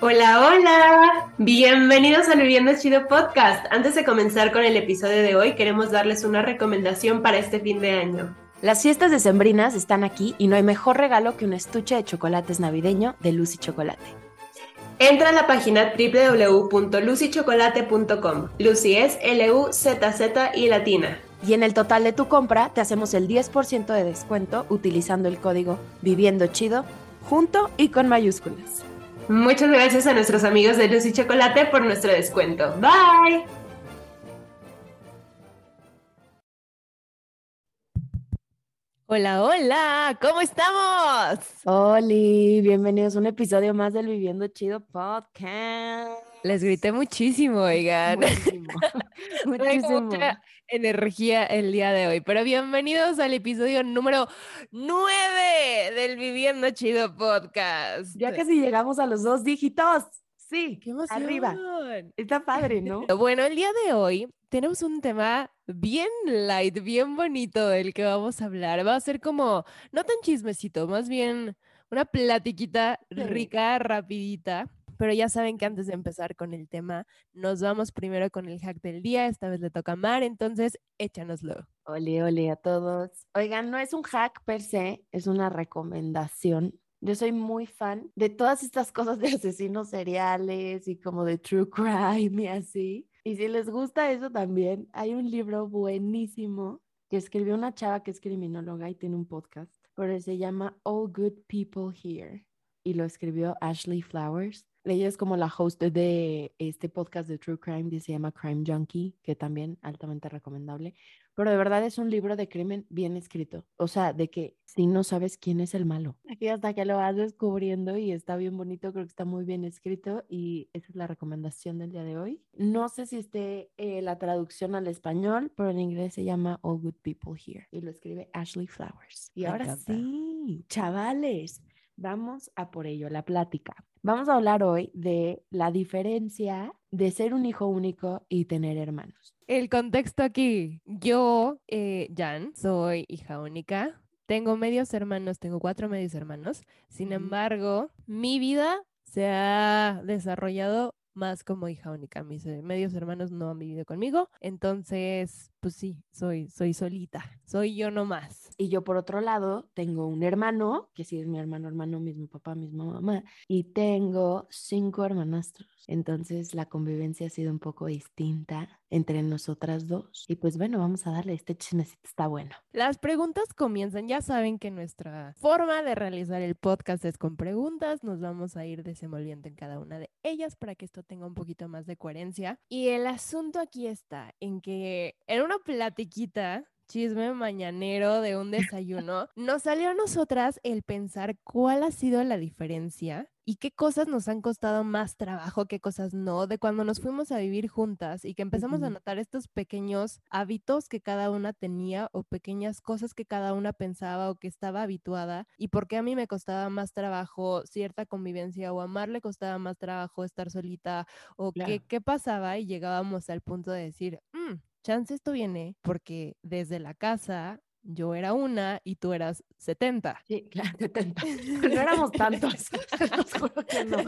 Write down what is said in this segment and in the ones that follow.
Hola, hola. Bienvenidos al Viviendo Chido Podcast. Antes de comenzar con el episodio de hoy, queremos darles una recomendación para este fin de año. Las fiestas decembrinas están aquí y no hay mejor regalo que un estuche de chocolates navideño de Lucy Chocolate. Entra a la página www.lucychocolate.com. Lucy es L-U-Z-Z y latina. Y en el total de tu compra te hacemos el 10% de descuento utilizando el código Viviendo Chido junto y con mayúsculas. Muchas gracias a nuestros amigos de Lucy Chocolate por nuestro descuento. Bye. Hola, hola, ¿cómo estamos? Oli, bienvenidos a un episodio más del Viviendo Chido Podcast. Les grité muchísimo, oigan. Muchísimo. Muchísimo energía el día de hoy. Pero bienvenidos al episodio número 9 del Viviendo Chido Podcast. Ya casi llegamos a los dos dígitos. Sí, qué emoción. Arriba. Está padre, ¿no? Bueno, el día de hoy tenemos un tema bien light, bien bonito del que vamos a hablar. Va a ser como, no tan chismecito, más bien una platiquita rica, rapidita pero ya saben que antes de empezar con el tema, nos vamos primero con el hack del día. Esta vez le toca a Mar, entonces échanoslo. Ole, ole a todos. Oigan, no es un hack per se, es una recomendación. Yo soy muy fan de todas estas cosas de asesinos seriales y como de true crime y así. Y si les gusta eso también, hay un libro buenísimo que escribió una chava que es criminóloga y tiene un podcast, pero se llama All Good People Here y lo escribió Ashley Flowers. Ella es como la host de este podcast de True Crime que se llama Crime Junkie, que también altamente recomendable. Pero de verdad es un libro de crimen bien escrito. O sea, de que si no sabes quién es el malo. Aquí hasta que lo vas descubriendo y está bien bonito, creo que está muy bien escrito y esa es la recomendación del día de hoy. No sé si esté eh, la traducción al español, pero en inglés se llama All Good People Here y lo escribe Ashley Flowers. Y ahora sí, chavales, vamos a por ello, la plática. Vamos a hablar hoy de la diferencia de ser un hijo único y tener hermanos. El contexto aquí, yo, eh, Jan, soy hija única, tengo medios hermanos, tengo cuatro medios hermanos, sin embargo, mi vida se ha desarrollado más como hija única. Mis eh, medios hermanos no han vivido conmigo, entonces, pues sí, soy, soy solita, soy yo nomás. Y yo por otro lado tengo un hermano, que sí es mi hermano, hermano, mismo papá, misma mamá, y tengo cinco hermanastros. Entonces la convivencia ha sido un poco distinta entre nosotras dos. Y pues bueno, vamos a darle, este chismecito está bueno. Las preguntas comienzan, ya saben que nuestra forma de realizar el podcast es con preguntas, nos vamos a ir desenvolviendo en cada una de ellas para que esto tenga un poquito más de coherencia. Y el asunto aquí está en que en una platiquita chisme mañanero de un desayuno, nos salió a nosotras el pensar cuál ha sido la diferencia y qué cosas nos han costado más trabajo, qué cosas no, de cuando nos fuimos a vivir juntas y que empezamos a notar estos pequeños hábitos que cada una tenía o pequeñas cosas que cada una pensaba o que estaba habituada y por qué a mí me costaba más trabajo cierta convivencia o a Mar le costaba más trabajo estar solita o qué, qué pasaba y llegábamos al punto de decir, mm, chance esto viene porque desde la casa yo era una y tú eras 70. Sí, claro, 70. No éramos tantos. que no.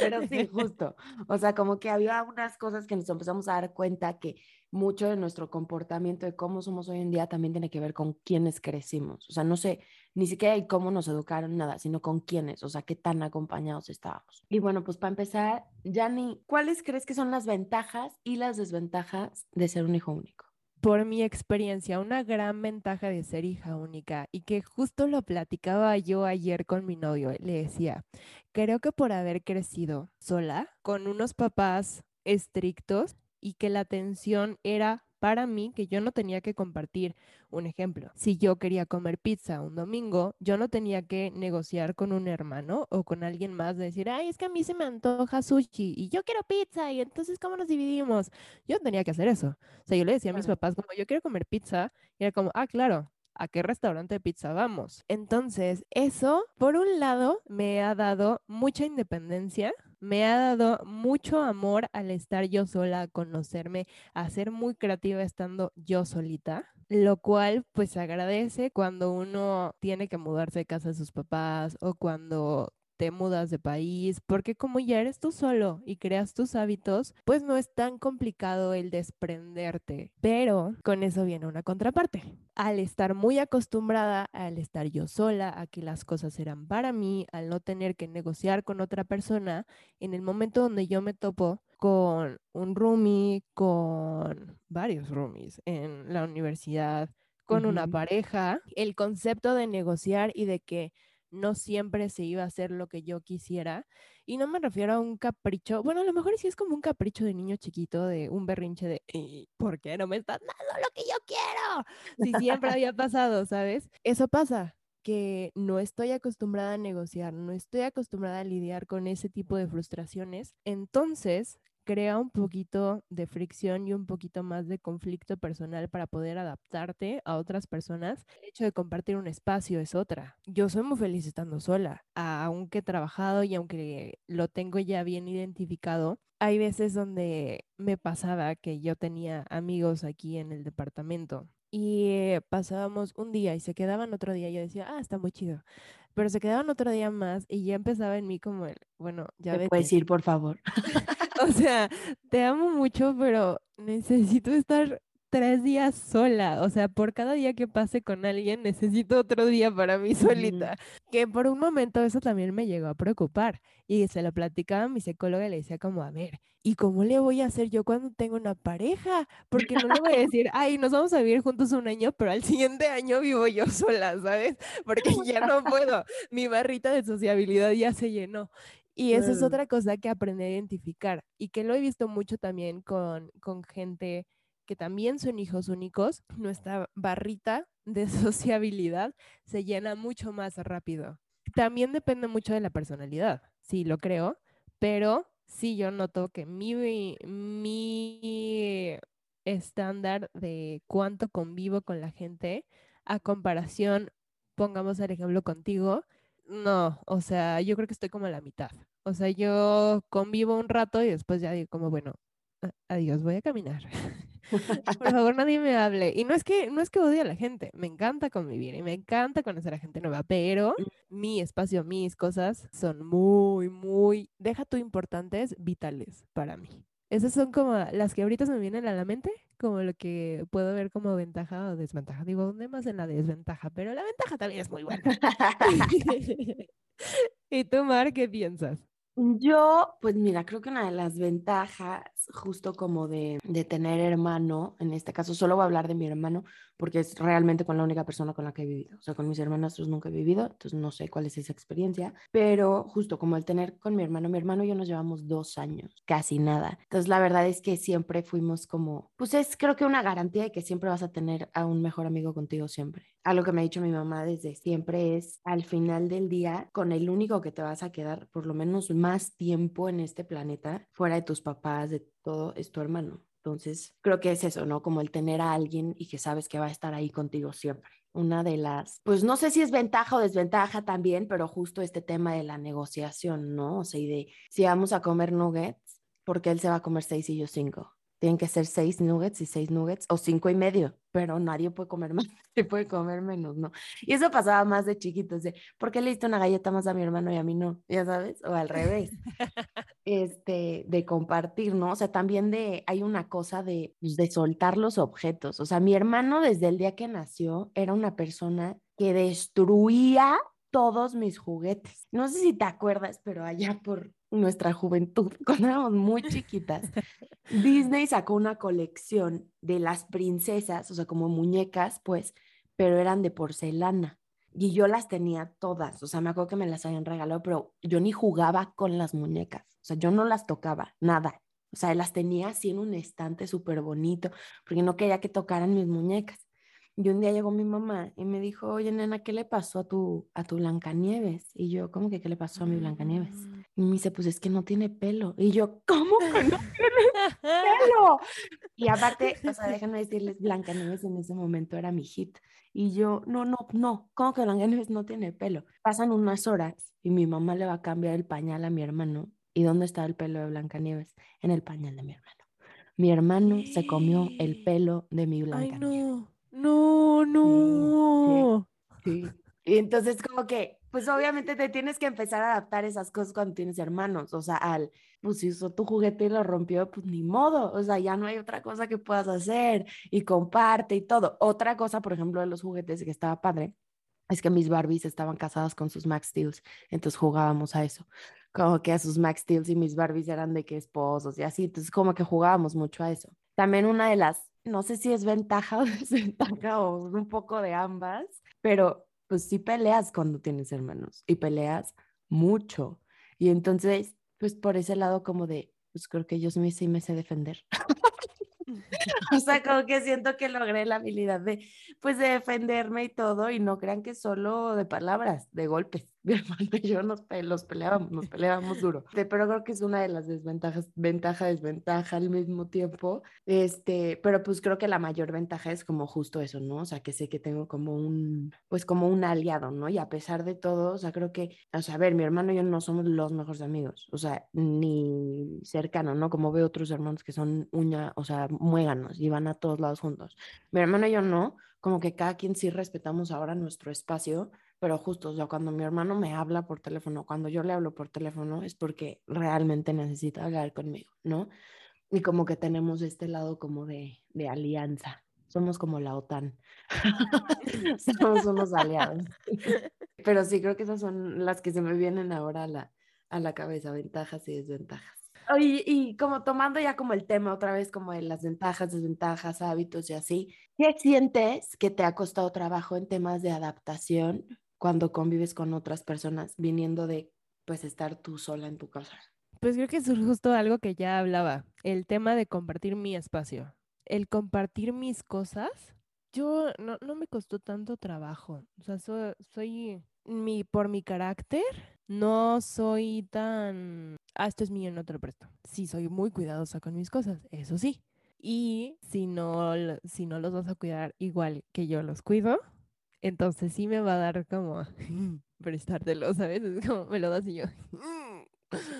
Pero sí, justo. O sea, como que había unas cosas que nos empezamos a dar cuenta que mucho de nuestro comportamiento, de cómo somos hoy en día, también tiene que ver con quiénes crecimos. O sea, no sé, ni siquiera hay cómo nos educaron, nada, sino con quiénes, o sea, qué tan acompañados estábamos. Y bueno, pues para empezar, Yanni, ¿cuáles crees que son las ventajas y las desventajas de ser un hijo único? por mi experiencia, una gran ventaja de ser hija única y que justo lo platicaba yo ayer con mi novio. Le decía, creo que por haber crecido sola, con unos papás estrictos y que la atención era para mí que yo no tenía que compartir. Un ejemplo, si yo quería comer pizza un domingo, yo no tenía que negociar con un hermano o con alguien más de decir, ay, es que a mí se me antoja sushi y yo quiero pizza y entonces, ¿cómo nos dividimos? Yo tenía que hacer eso. O sea, yo le decía a mis papás como, yo quiero comer pizza y era como, ah, claro, ¿a qué restaurante de pizza vamos? Entonces, eso, por un lado, me ha dado mucha independencia, me ha dado mucho amor al estar yo sola, a conocerme, a ser muy creativa estando yo solita, lo cual pues agradece cuando uno tiene que mudarse de casa de sus papás o cuando te mudas de país, porque como ya eres tú solo y creas tus hábitos, pues no es tan complicado el desprenderte. Pero con eso viene una contraparte. Al estar muy acostumbrada, al estar yo sola, a que las cosas eran para mí, al no tener que negociar con otra persona, en el momento donde yo me topo con un roomie, con varios roomies en la universidad, con una pareja, el concepto de negociar y de que no siempre se iba a hacer lo que yo quisiera. Y no me refiero a un capricho, bueno, a lo mejor sí es como un capricho de niño chiquito, de un berrinche de, ¿por qué no me estás dando lo que yo quiero? Si siempre había pasado, ¿sabes? Eso pasa, que no estoy acostumbrada a negociar, no estoy acostumbrada a lidiar con ese tipo de frustraciones. Entonces, crea un poquito de fricción y un poquito más de conflicto personal para poder adaptarte a otras personas. El hecho de compartir un espacio es otra. Yo soy muy feliz estando sola, aunque he trabajado y aunque lo tengo ya bien identificado. Hay veces donde me pasaba que yo tenía amigos aquí en el departamento y eh, pasábamos un día y se quedaban otro día. Y yo decía, ah, está muy chido. Pero se quedaban otro día más y ya empezaba en mí como el, bueno, ya ¿Me puedes ir, por favor? O sea, te amo mucho, pero necesito estar tres días sola. O sea, por cada día que pase con alguien, necesito otro día para mí solita. Que por un momento eso también me llegó a preocupar. Y se lo platicaba a mi psicóloga y le decía como, a ver, ¿y cómo le voy a hacer yo cuando tengo una pareja? Porque no le voy a decir, ay, nos vamos a vivir juntos un año, pero al siguiente año vivo yo sola, ¿sabes? Porque ya no puedo. Mi barrita de sociabilidad ya se llenó. Y eso es otra cosa que aprendí a identificar y que lo he visto mucho también con, con gente que también son hijos únicos. Nuestra barrita de sociabilidad se llena mucho más rápido. También depende mucho de la personalidad, sí, lo creo, pero sí yo noto que mi, mi estándar de cuánto convivo con la gente a comparación, pongamos el ejemplo contigo, no, o sea, yo creo que estoy como a la mitad. O sea, yo convivo un rato y después ya digo como, bueno, adiós, voy a caminar. Por favor, nadie me hable. Y no es que no es que odie a la gente, me encanta convivir y me encanta conocer a gente nueva, pero mm. mi espacio, mis cosas son muy, muy, deja tú importantes, vitales para mí. Esas son como las que ahorita se me vienen a la mente, como lo que puedo ver como ventaja o desventaja. Digo, ¿dónde más en la desventaja? Pero la ventaja también es muy buena. ¿Y tú, Mar, qué piensas? Yo, pues mira, creo que una de las ventajas, justo como de, de, tener hermano, en este caso solo voy a hablar de mi hermano, porque es realmente con la única persona con la que he vivido. O sea, con mis hermanastros nunca he vivido, entonces no sé cuál es esa experiencia, pero justo como el tener con mi hermano, mi hermano y yo nos llevamos dos años, casi nada. Entonces la verdad es que siempre fuimos como, pues es creo que una garantía de que siempre vas a tener a un mejor amigo contigo siempre. Algo que me ha dicho mi mamá desde siempre es, al final del día, con el único que te vas a quedar por lo menos más tiempo en este planeta, fuera de tus papás, de todo, es tu hermano. Entonces, creo que es eso, ¿no? Como el tener a alguien y que sabes que va a estar ahí contigo siempre. Una de las, pues no sé si es ventaja o desventaja también, pero justo este tema de la negociación, ¿no? O sea, y de si vamos a comer nuggets, porque él se va a comer seis y yo cinco tienen que ser seis nuggets y seis nuggets o cinco y medio, pero nadie puede comer más, se puede comer menos, ¿no? Y eso pasaba más de chiquitos, de, ¿por qué le diste una galleta más a mi hermano y a mí no? Ya sabes, o al revés, este, de compartir, ¿no? O sea, también de, hay una cosa de, pues, de soltar los objetos, o sea, mi hermano desde el día que nació era una persona que destruía todos mis juguetes. No sé si te acuerdas, pero allá por nuestra juventud, cuando éramos muy chiquitas, Disney sacó una colección de las princesas, o sea, como muñecas, pues, pero eran de porcelana. Y yo las tenía todas, o sea, me acuerdo que me las habían regalado, pero yo ni jugaba con las muñecas, o sea, yo no las tocaba, nada. O sea, las tenía así en un estante súper bonito, porque no quería que tocaran mis muñecas. Y un día llegó mi mamá y me dijo, oye, nena, ¿qué le pasó a tu, a tu Blancanieves? Y yo, ¿cómo que qué le pasó a mi Blancanieves? Mm. Y me dice, pues es que no tiene pelo. Y yo, ¿cómo que no tiene pelo? Y aparte, o sea, déjenme decirles, Blancanieves en ese momento era mi hit. Y yo, no, no, no, ¿cómo que Blancanieves no tiene pelo? Pasan unas horas y mi mamá le va a cambiar el pañal a mi hermano. ¿Y dónde está el pelo de Blancanieves? En el pañal de mi hermano. Mi hermano se comió el pelo de mi Blancanieves. No, no. Sí, Y entonces como que, pues obviamente te tienes que empezar a adaptar esas cosas cuando tienes hermanos, o sea, al, pues si usó tu juguete y lo rompió, pues ni modo, o sea, ya no hay otra cosa que puedas hacer y comparte y todo. Otra cosa, por ejemplo, de los juguetes que estaba padre, es que mis Barbies estaban casadas con sus Max Steels, entonces jugábamos a eso, como que a sus Max Steels y mis Barbies eran de que esposos y así, entonces como que jugábamos mucho a eso. También una de las, no sé si es ventaja o desventaja o un poco de ambas, pero pues sí peleas cuando tienes hermanos y peleas mucho. Y entonces, pues por ese lado como de, pues creo que yo sí me sé defender. O sea, como que siento que logré la habilidad de, pues, de defenderme y todo, y no crean que solo de palabras, de golpes. Mi hermano y yo nos los peleábamos, nos peleábamos duro. Pero creo que es una de las desventajas, ventaja, desventaja al mismo tiempo. Este, pero pues creo que la mayor ventaja es como justo eso, ¿no? O sea, que sé que tengo como un, pues como un aliado, ¿no? Y a pesar de todo, o sea, creo que, o sea, a ver, mi hermano y yo no somos los mejores amigos, o sea, ni cercano, ¿no? Como veo otros hermanos que son uña, o sea, muéganos y van a todos lados juntos. Mi hermano y yo no, como que cada quien sí respetamos ahora nuestro espacio pero justo, o sea, cuando mi hermano me habla por teléfono, cuando yo le hablo por teléfono, es porque realmente necesita hablar conmigo, ¿no? Y como que tenemos este lado como de, de alianza. Somos como la OTAN. Somos unos aliados. Pero sí, creo que esas son las que se me vienen ahora a la, a la cabeza, ventajas y desventajas. Y, y, como tomando ya como el tema otra vez, como de las ventajas, desventajas, hábitos y así, ¿qué sientes que te ha costado trabajo en temas de adaptación cuando convives con otras personas, viniendo de pues estar tú sola en tu casa. Pues creo que es justo algo que ya hablaba, el tema de compartir mi espacio. El compartir mis cosas, yo no, no me costó tanto trabajo. O sea, soy mi, por mi carácter, no soy tan, ah, esto es mío, no te lo presto. Sí, soy muy cuidadosa con mis cosas, eso sí. Y si no, si no los vas a cuidar igual que yo los cuido, entonces sí me va a dar como prestártelo, ¿sabes? Es como me lo das y yo.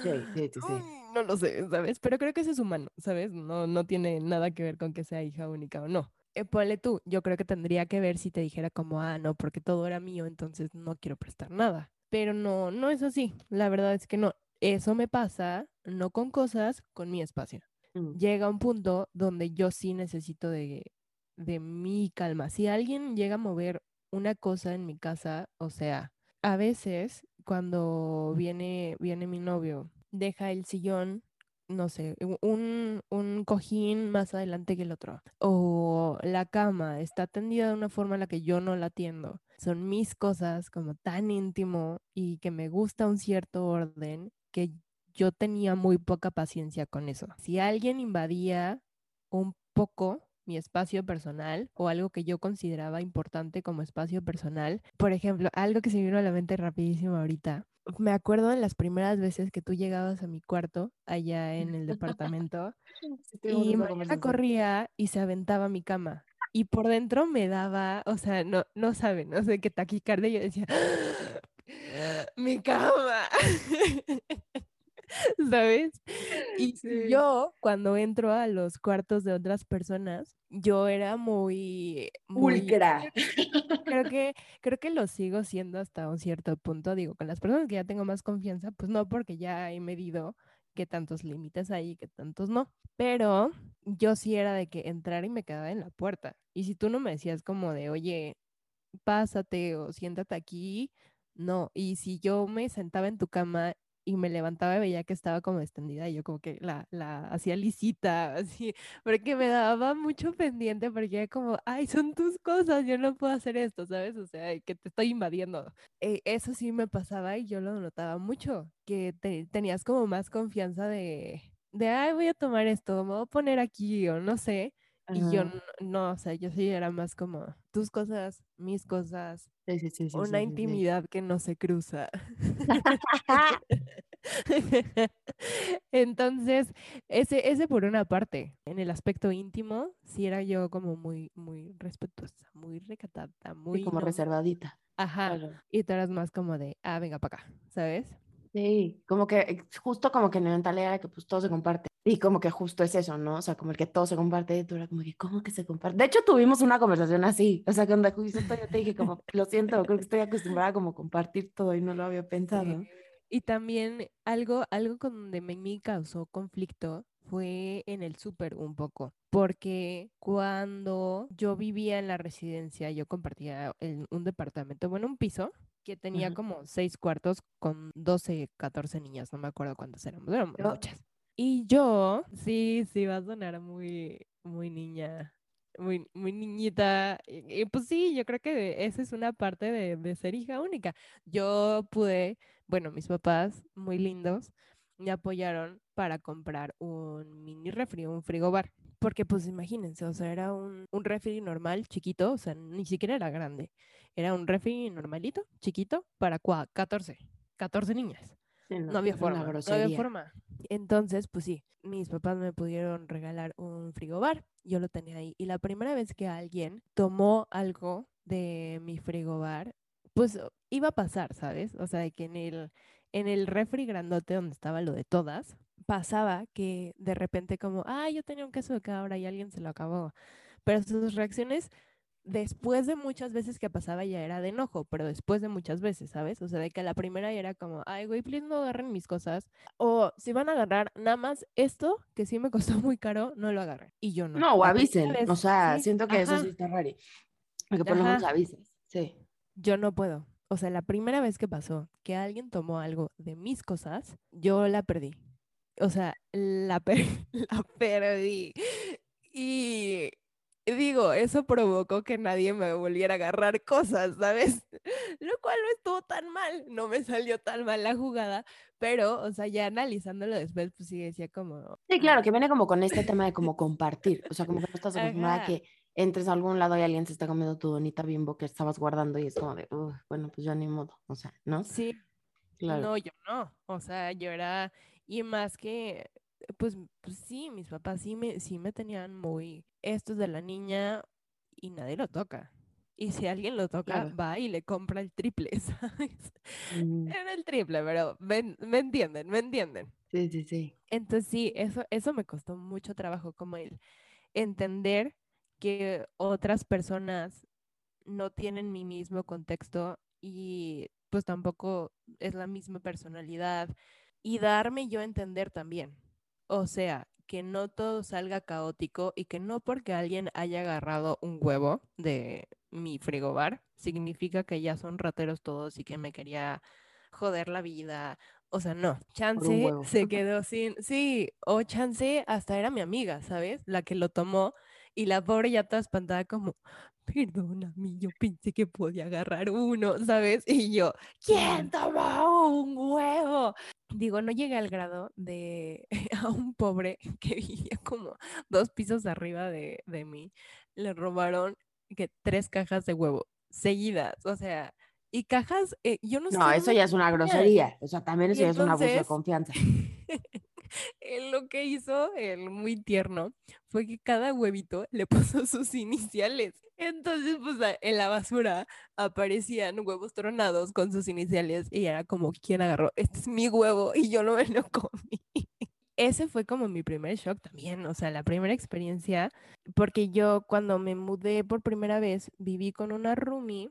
Sí, sí, sí, No lo sé, ¿sabes? Pero creo que ese es humano, ¿sabes? No, no tiene nada que ver con que sea hija única o no. Eh, ponle tú, yo creo que tendría que ver si te dijera como, ah, no, porque todo era mío, entonces no quiero prestar nada. Pero no, no es así. La verdad es que no. Eso me pasa, no con cosas, con mi espacio. Mm. Llega un punto donde yo sí necesito de, de mi calma. Si alguien llega a mover una cosa en mi casa, o sea, a veces cuando viene, viene mi novio, deja el sillón, no sé, un, un cojín más adelante que el otro, o la cama está tendida de una forma en la que yo no la atiendo. Son mis cosas como tan íntimo y que me gusta un cierto orden que yo tenía muy poca paciencia con eso. Si alguien invadía un poco mi espacio personal o algo que yo consideraba importante como espacio personal. Por ejemplo, algo que se vino a la mente rapidísimo ahorita. Me acuerdo de las primeras veces que tú llegabas a mi cuarto allá en el departamento y me corría y se aventaba mi cama. Y por dentro me daba, o sea, no, no saben, no sé qué taquicardia. Yo decía, mi cama. ¿sabes? Y yo, cuando entro a los cuartos de otras personas, yo era muy... muy Creo que, creo que lo sigo siendo hasta un cierto punto. Digo, con las personas que ya tengo más confianza, pues no, porque ya he medido que tantos límites hay y que tantos no. Pero yo sí era de que entrar y me quedaba en la puerta. Y si tú no me decías como de, oye, pásate o siéntate aquí, no. Y si yo me sentaba en tu cama y me levantaba y veía que estaba como extendida y yo como que la, la hacía lisita, así, porque me daba mucho pendiente porque como, ay, son tus cosas, yo no puedo hacer esto, ¿sabes? O sea, que te estoy invadiendo. E, eso sí me pasaba y yo lo notaba mucho, que tenías como más confianza de, de, ay, voy a tomar esto, me voy a poner aquí o no sé. Y yo no, o sea, yo sí era más como tus cosas, mis cosas, una intimidad que no se cruza. Entonces, ese, ese por una parte, en el aspecto íntimo, sí era yo como muy, muy respetuosa, muy recatada, muy... como reservadita. Ajá. Y tú eras más como de, ah, venga para acá, ¿sabes? Sí, como que eh, justo como que en mentalidad era que pues todo se comparte. Y como que justo es eso, ¿no? O sea, como el que todo se comparte, y tú era como que, ¿cómo que se comparte? De hecho, tuvimos una conversación así. O sea, cuando justo yo te dije como, lo siento, creo que estoy acostumbrada como a compartir todo y no lo había pensado. Y también algo, algo con donde me, me causó conflicto fue en el súper un poco, porque cuando yo vivía en la residencia, yo compartía en un departamento, bueno, un piso que tenía como seis cuartos con 12, 14 niñas, no me acuerdo cuántas éramos, eran muchas. Y yo, sí, sí, va a sonar muy, muy niña, muy, muy niñita. Y, pues sí, yo creo que esa es una parte de, ser hija única. Yo pude bueno, mis papás, muy lindos, me apoyaron para comprar un mini refri, un frigobar. Porque pues imagínense, o sea, era un, un refri normal, chiquito, o sea, ni siquiera era grande. Era un refri normalito, chiquito, para 14, 14 niñas. No, había forma, no había forma. Entonces, pues sí, mis papás me pudieron regalar un frigobar, yo lo tenía ahí. Y la primera vez que alguien tomó algo de mi frigobar, pues iba a pasar, ¿sabes? O sea, de que en el, en el refri grandote donde estaba lo de todas, pasaba que de repente como, ah, yo tenía un queso de cabra y alguien se lo acabó. Pero sus reacciones después de muchas veces que pasaba ya era de enojo, pero después de muchas veces, ¿sabes? O sea, de que la primera era como, ay, güey, please no agarren mis cosas. O si van a agarrar nada más esto, que sí me costó muy caro, no lo agarren. Y yo no. No, o avisen. o sea, siento que eso sí está raro. Porque por lo menos avises. Sí yo no puedo. O sea, la primera vez que pasó que alguien tomó algo de mis cosas, yo la perdí. O sea, la, la perdí. Y digo, eso provocó que nadie me volviera a agarrar cosas, ¿sabes? Lo cual no estuvo tan mal, no me salió tan mal la jugada, pero, o sea, ya analizándolo después, pues sí decía como... Sí, claro, que viene como con este tema de como compartir, o sea, como que no estás acostumbrada que entres a algún lado y alguien se está comiendo tu donita bimbo que estabas guardando y es como de, bueno, pues ya ni modo, o sea, ¿no? Sí, claro. No, yo no, o sea, yo era, y más que, pues, pues sí, mis papás sí me, sí me tenían muy, esto es de la niña y nadie lo toca. Y si alguien lo toca, va y le compra el triple, ¿sabes? Mm. Era el triple, pero me, me, entienden, me entienden. Sí, sí, sí. Entonces sí, eso, eso me costó mucho trabajo, como el entender que otras personas no tienen mi mismo contexto y pues tampoco es la misma personalidad y darme yo a entender también. O sea, que no todo salga caótico y que no porque alguien haya agarrado un huevo de mi frigobar significa que ya son rateros todos y que me quería joder la vida. O sea, no, Chance se quedó sin, sí, o Chance hasta era mi amiga, ¿sabes? La que lo tomó y la pobre ya toda espantada como, perdóname, yo pensé que podía agarrar uno, ¿sabes? Y yo, ¿quién tomó un huevo? Digo, no llegué al grado de a un pobre que vivía como dos pisos arriba de, de mí, le robaron que tres cajas de huevo seguidas, o sea, y cajas, eh, yo no, sé. No, eso ya es una grosería, o sea, también eso ya es un abuso de confianza. lo que hizo, él muy tierno, fue que cada huevito le puso sus iniciales. Entonces, pues en la basura aparecían huevos tronados con sus iniciales y era como, ¿quién agarró? Este es mi huevo y yo no me lo comí. Ese fue como mi primer shock también, o sea, la primera experiencia, porque yo cuando me mudé por primera vez viví con una roomie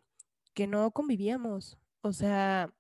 que no convivíamos, o sea,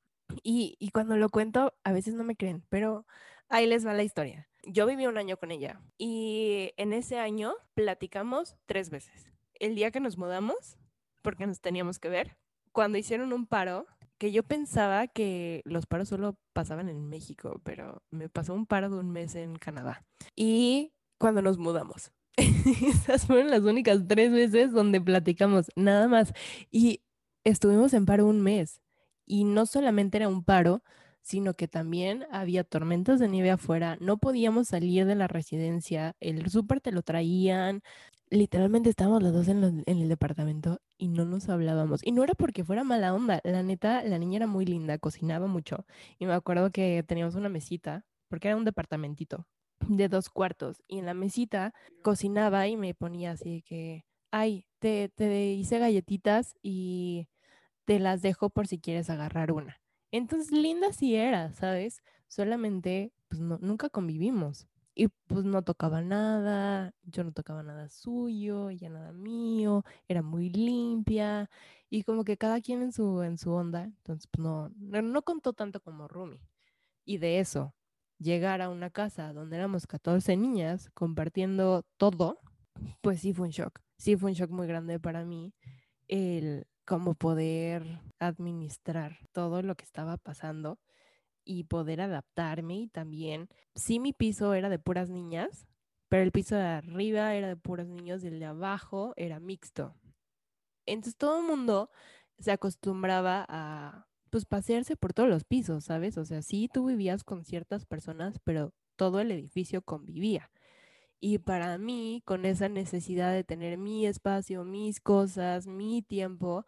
y, y cuando lo cuento a veces no me creen, pero Ahí les va la historia. Yo viví un año con ella y en ese año platicamos tres veces. El día que nos mudamos, porque nos teníamos que ver, cuando hicieron un paro, que yo pensaba que los paros solo pasaban en México, pero me pasó un paro de un mes en Canadá. Y cuando nos mudamos. Esas fueron las únicas tres veces donde platicamos, nada más. Y estuvimos en paro un mes. Y no solamente era un paro, sino que también había tormentas de nieve afuera, no podíamos salir de la residencia, el súper te lo traían, literalmente estábamos los dos en, el departamento y no nos hablábamos. Y no era porque fuera mala onda, la neta, la niña era muy linda, cocinaba mucho. Y me acuerdo que teníamos una mesita, porque era un departamentito de dos cuartos, y en la mesita cocinaba y me ponía así que, ay, te, te hice galletitas y te las dejo por si quieres agarrar una Entonces, linda sí era, ¿sabes? Solamente, pues no, nunca convivimos. Y pues no tocaba nada, yo no tocaba nada suyo, ella nada mío, era muy limpia y como que cada quien en su, en su onda, entonces pues no, no, no contó tanto como Rumi. Y de eso, llegar a una casa donde éramos 14 niñas compartiendo todo, pues sí fue un shock. Sí fue un shock muy grande para mí el cómo poder administrar todo lo que estaba pasando y poder adaptarme y también, sí mi piso era de puras niñas, pero el piso de arriba era de puros niños y el de abajo era mixto. Entonces todo el mundo se acostumbraba a pues pasearse por todos los pisos, ¿sabes? O sea, sí tú vivías con ciertas personas, pero todo el edificio convivía. Y para mí, con esa necesidad de tener mi espacio, mis cosas, mi tiempo,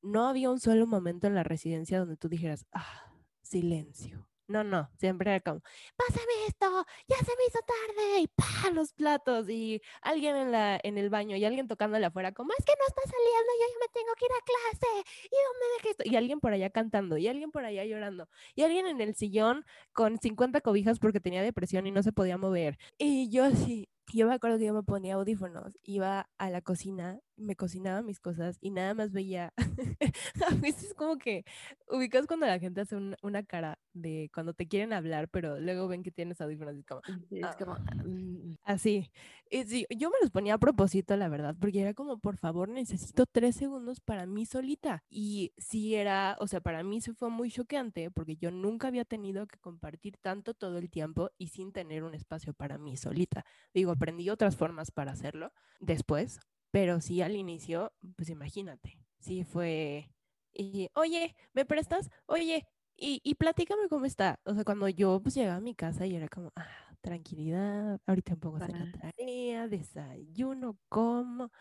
no había un solo momento en la residencia donde tú dijeras, ah, silencio. No, no, siempre era como, pásame esto, ya se me hizo tarde, y pa, los platos, y alguien en, la, en el baño, y alguien tocándole afuera, como, es que no está saliendo, yo ya me tengo que ir a clase, y dónde dejé esto, y alguien por allá cantando, y alguien por allá llorando, y alguien en el sillón con 50 cobijas porque tenía depresión y no se podía mover, y yo así, yo me acuerdo que yo me ponía audífonos, iba a la cocina, me cocinaba mis cosas y nada más veía. a veces es como que ubicas cuando la gente hace una cara de cuando te quieren hablar, pero luego ven que tienes audífonos y como, es ah, como mm, así. Y sí, yo me los ponía a propósito, la verdad, porque era como, por favor, necesito tres segundos para mí solita. Y sí era, o sea, para mí se fue muy choqueante porque yo nunca había tenido que compartir tanto todo el tiempo y sin tener un espacio para mí solita. Digo, aprendí otras formas para hacerlo después, pero sí al inicio, pues imagínate, sí fue, y, oye, ¿me prestas? Oye, y, y platícame cómo está. O sea, cuando yo pues llegaba a mi casa y era como, ah, tranquilidad, ahorita pongo a hacer la tarea, desayuno, como,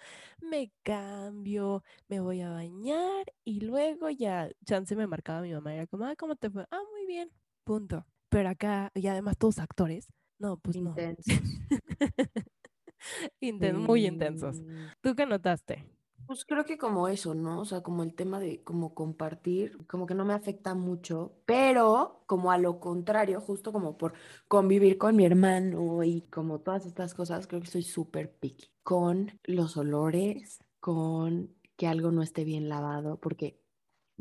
me cambio, me voy a bañar y luego ya, chance me marcaba mi mamá, era como, ah, ¿cómo te fue? Ah, muy bien, punto. Pero acá, y además todos actores, no, pues no. intensos. Inten- muy intensos. Sí. ¿Tú qué notaste? Pues creo que como eso, ¿no? O sea, como el tema de como compartir, como que no me afecta mucho, pero como a lo contrario, justo como por convivir con mi hermano y como todas estas cosas, creo que soy súper picky con los olores, con que algo no esté bien lavado, porque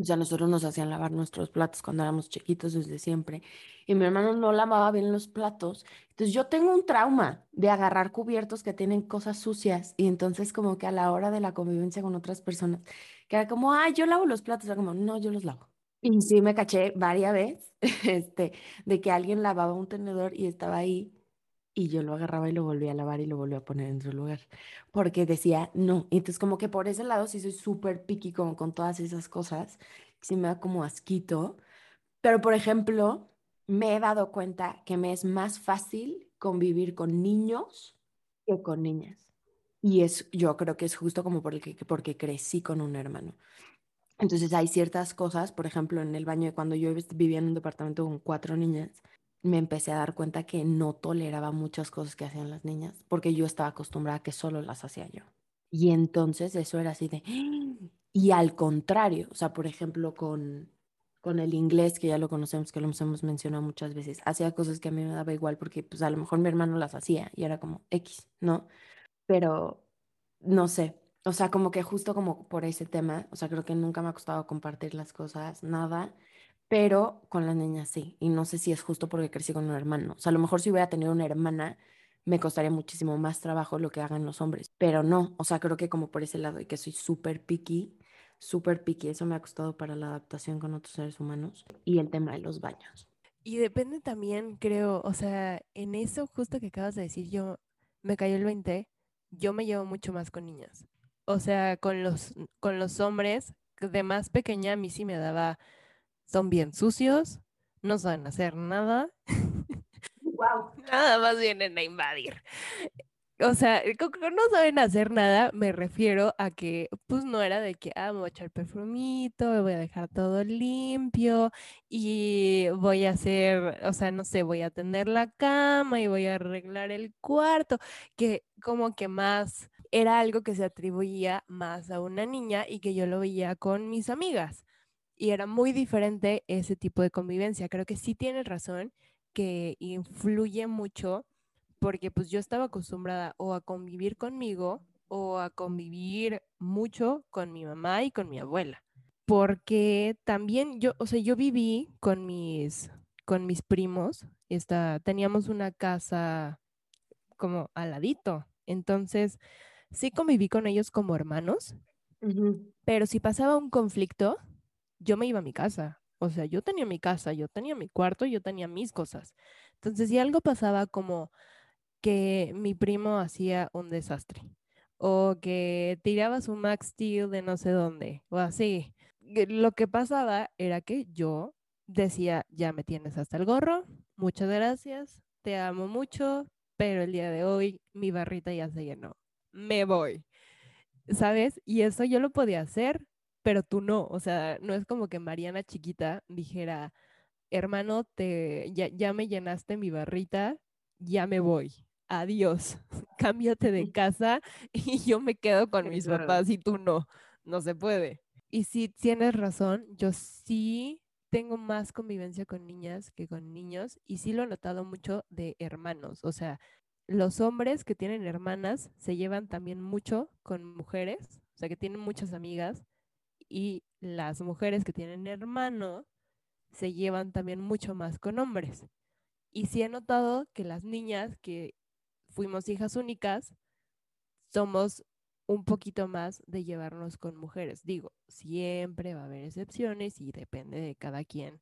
o sea, nosotros nos hacían lavar nuestros platos cuando éramos chiquitos desde siempre. Y mi hermano no lavaba bien los platos. Entonces yo tengo un trauma de agarrar cubiertos que tienen cosas sucias. Y entonces como que a la hora de la convivencia con otras personas, que era como, ah, yo lavo los platos. Era como, no, yo los lavo. Y sí me caché varias veces este, de que alguien lavaba un tenedor y estaba ahí y yo lo agarraba y lo volvía a lavar y lo volvía a poner en su lugar, porque decía no. Entonces como que por ese lado sí soy súper picky como con todas esas cosas, sí me da como asquito. Pero por ejemplo, me he dado cuenta que me es más fácil convivir con niños que con niñas. Y es, yo creo que es justo como porque, porque crecí con un hermano. Entonces hay ciertas cosas, por ejemplo, en el baño, cuando yo vivía en un departamento con cuatro niñas, me empecé a dar cuenta que no toleraba muchas cosas que hacían las niñas, porque yo estaba acostumbrada a que solo las hacía yo. Y entonces eso era así de... Y al contrario, o sea, por ejemplo, con, con el inglés, que ya lo conocemos, que lo hemos mencionado muchas veces, hacía cosas que a mí me daba igual, porque pues a lo mejor mi hermano las hacía y era como X, ¿no? Pero no sé, o sea, como que justo como por ese tema, o sea, creo que nunca me ha costado compartir las cosas, nada pero con las niñas sí. Y no sé si es justo porque crecí con un hermano. O sea, a lo mejor si hubiera tenido una hermana, me costaría muchísimo más trabajo lo que hagan los hombres. Pero no, o sea, creo que como por ese lado y que soy súper picky, súper picky, eso me ha costado para la adaptación con otros seres humanos y el tema de los baños. Y depende también, creo, o sea, en eso justo que acabas de decir, yo me cayó el 20, yo me llevo mucho más con niñas. O sea, con los, con los hombres, de más pequeña a mí sí me daba son bien sucios, no saben hacer nada. Wow. Nada más vienen a invadir. O sea, no saben hacer nada, me refiero a que, pues no era de que, ah, me voy a echar perfumito, me voy a dejar todo limpio y voy a hacer, o sea, no sé, voy a tender la cama y voy a arreglar el cuarto, que como que más era algo que se atribuía más a una niña y que yo lo veía con mis amigas y era muy diferente ese tipo de convivencia. Creo que sí tienes razón que influye mucho porque pues yo estaba acostumbrada o a convivir conmigo o a convivir mucho con mi mamá y con mi abuela. Porque también yo, o sea, yo viví con mis, con mis primos, esta, teníamos una casa como al ladito. Entonces, sí conviví con ellos como hermanos, pero si pasaba un conflicto, yo me iba a mi casa. O sea, yo tenía mi casa, yo tenía mi cuarto, yo tenía mis cosas. Entonces, si algo pasaba como que mi primo hacía un desastre o que tiraba su Max Steel de no sé dónde o así, lo que pasaba era que yo decía, ya me tienes hasta el gorro, muchas gracias, te amo mucho, pero el día de hoy mi barrita ya se llenó, me voy, ¿sabes? Y eso yo lo podía hacer, pero tú no, o sea, no es como que Mariana chiquita dijera, hermano, te, ya, ya me llenaste mi barrita, ya me voy, adiós, cámbiate de casa y yo me quedo con mis papás y tú no, no se puede. Y sí, tienes razón, yo sí tengo más convivencia con niñas que con niños y sí lo he notado mucho de hermanos. O sea, los hombres que tienen hermanas se llevan también mucho con mujeres, o sea, que tienen muchas amigas y las mujeres que tienen hermano se llevan también mucho más con hombres. Y sí he notado que las niñas que fuimos hijas únicas somos un poquito más de llevarnos con mujeres. Digo, siempre va a haber excepciones y depende de cada quien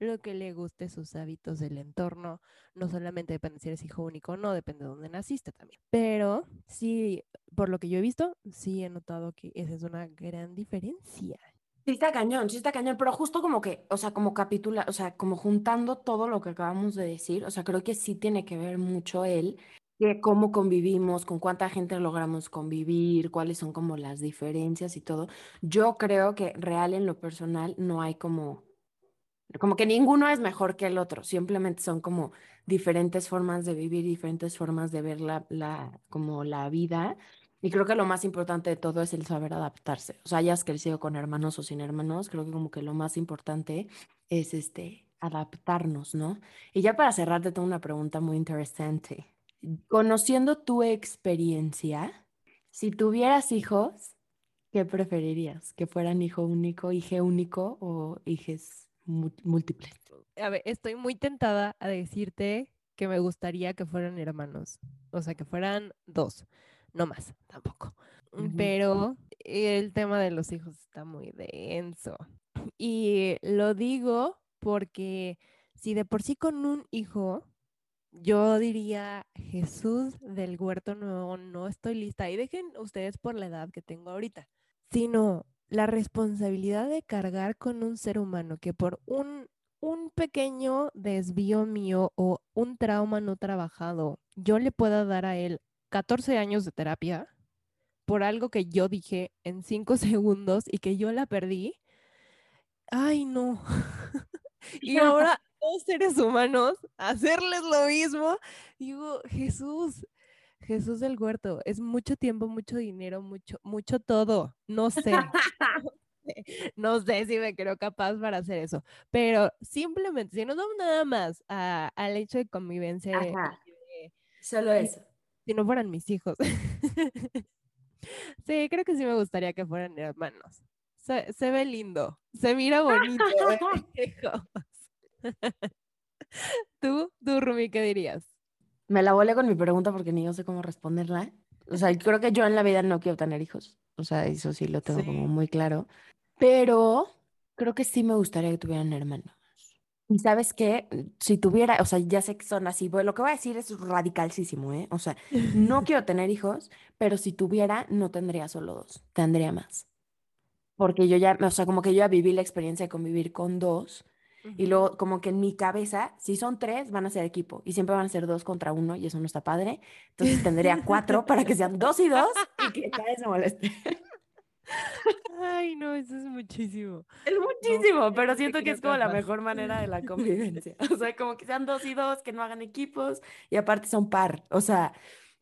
lo que le guste, sus hábitos del entorno. No solamente depende si eres hijo único no, depende de dónde naciste también. Pero sí, por lo que yo he visto, sí he notado que esa es una gran diferencia. Sí está cañón, sí está cañón, pero justo como que, o sea, como capitula, o sea, como juntando todo lo que acabamos de decir, o sea, creo que sí tiene que ver mucho él que cómo convivimos, con cuánta gente logramos convivir, cuáles son como las diferencias y todo. Yo creo que real en lo personal no hay como, como que ninguno es mejor que el otro, simplemente son como diferentes formas de vivir, diferentes formas de ver la, la, como la vida. Y creo que lo más importante de todo es el saber adaptarse. O sea, hayas crecido con hermanos o sin hermanos, creo que como que lo más importante es este, adaptarnos, ¿no? Y ya para cerrar, te tengo una pregunta muy interesante. Conociendo tu experiencia, si tuvieras hijos, ¿qué preferirías? ¿Que fueran hijo único, hija único o hijes múltiples? A ver, estoy muy tentada a decirte que me gustaría que fueran hermanos, o sea, que fueran dos, no más, tampoco. Pero el tema de los hijos está muy denso. Y lo digo porque si de por sí con un hijo yo diría, Jesús del huerto no, no estoy lista. Y dejen ustedes por la edad que tengo ahorita, sino la responsabilidad de cargar con un ser humano que por un, un pequeño desvío mío o un trauma no trabajado, yo le pueda dar a él 14 años de terapia por algo que yo dije en 5 segundos y que yo la perdí. Ay, no. y ahora dos seres humanos hacerles lo mismo. Digo, Jesús, Jesús del huerto, es mucho tiempo, mucho dinero, mucho, mucho todo. No sé. no sé si me creo capaz para hacer eso, pero simplemente, si nos vamos nada más al hecho de convivencia, solo eso. Si no fueran mis hijos. sí, creo que sí me gustaría que fueran hermanos. Se, se ve lindo, se mira bonito. ¿Tú, tú, Rumi, qué dirías? Me la volé con mi pregunta porque ni yo sé cómo responderla. O sea, creo que yo en la vida no quiero tener hijos. O sea, eso sí lo tengo como muy claro. Pero creo que sí me gustaría que tuvieran hermanos. Y sabes qué, si tuviera, o sea, ya sé que son así, lo que voy a decir es radicalísimo, ¿eh? O sea, no quiero tener hijos, pero si tuviera, no tendría solo dos, tendría más. Porque yo ya, o sea, como que yo ya viví la experiencia de convivir con dos y luego, como que en mi cabeza, si son tres, van a ser equipo. Y siempre van a ser dos contra uno, y eso no está padre. Entonces tendría cuatro para que sean dos y dos y que cada vez se moleste. Ay, no, eso es muchísimo. Es muchísimo, pero siento que es como la mejor manera de la convivencia. O sea, como que sean dos y dos, que no hagan equipos, y aparte son par. O sea,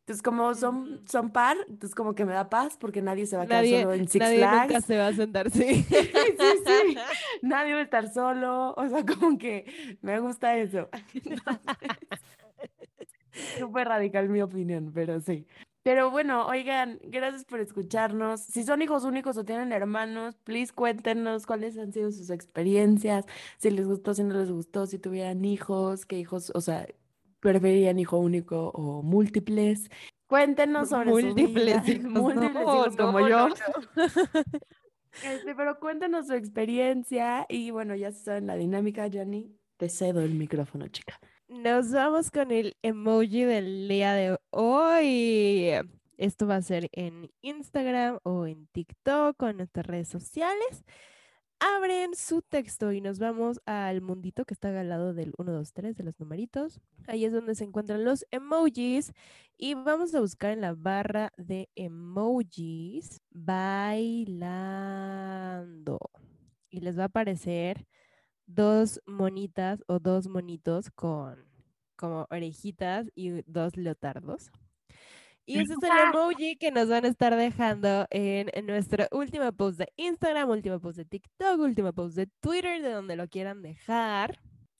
Entonces, como son, Ujú. son par, entonces como que me da paz porque nadie se va a quedar Nadie, solo en Six nadie nunca Flags. se va a sentar, sí. Sí, sí. Nadie va a estar solo. O sea, como que me gusta eso. Súper radical mi opinión, pero sí. Pero bueno, oigan, gracias por escucharnos. Si son hijos únicos o tienen hermanos, please cuéntenos cuáles han sido sus experiencias, si les gustó, si no les gustó, si tuvieran hijos, qué hijos, o sea, preferían hijo único o múltiples. Cuéntenos sobre su vida. Múltiples hijos. Múltiples no, hijos como no, yo. no. Este, pero cuéntanos su experiencia y bueno, ya se saben la dinámica, Johnny. Te cedo el micrófono, chica. Nos vamos con el emoji del día de hoy. Esto va a ser en Instagram o en TikTok o en nuestras redes sociales. Abren su texto y nos vamos al mundito que está al lado del 1, 2, 3 de los numeritos. Ahí es donde se encuentran los emojis y vamos a buscar en la barra de emojis bailando. Y les va a aparecer dos monitas o dos monitos con como orejitas y dos leotardos. Y ese es el emoji que nos van a estar dejando en, en nuestro último post de Instagram, último post de TikTok, último post de Twitter, de donde lo quieran dejar.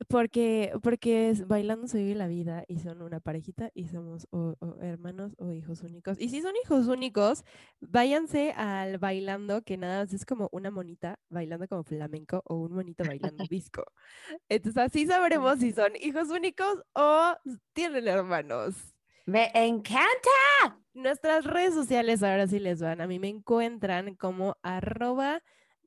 Porque, porque es- bailando se vive la vida y son una parejita y somos o, o hermanos o hijos únicos. Y si son hijos únicos, váyanse al bailando, que nada más es como una monita bailando como flamenco o un monito bailando disco. Entonces así sabremos si son hijos únicos o tienen hermanos. Me encanta. Nuestras redes sociales ahora sí les van. A mí me encuentran como arroba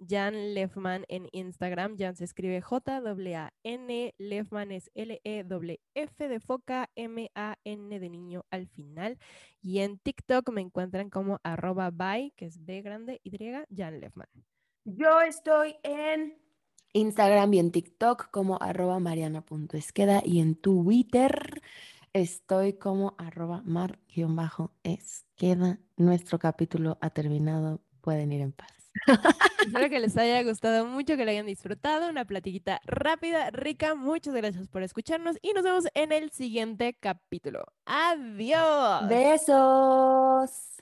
Jan Lefman en Instagram. Jan se escribe J-A-N, Lefman es L-E-F de foca, M-A-N de niño al final. Y en TikTok me encuentran como arroba by, que es B grande, Y, Jan Lefman. Yo estoy en Instagram y en TikTok como arroba mariana.esqueda y en Twitter estoy como arroba mar-esqueda. Nuestro capítulo ha terminado. Pueden ir en paz. Espero que les haya gustado mucho, que lo hayan disfrutado. Una platiquita rápida, rica. Muchas gracias por escucharnos y nos vemos en el siguiente capítulo. Adiós. Besos.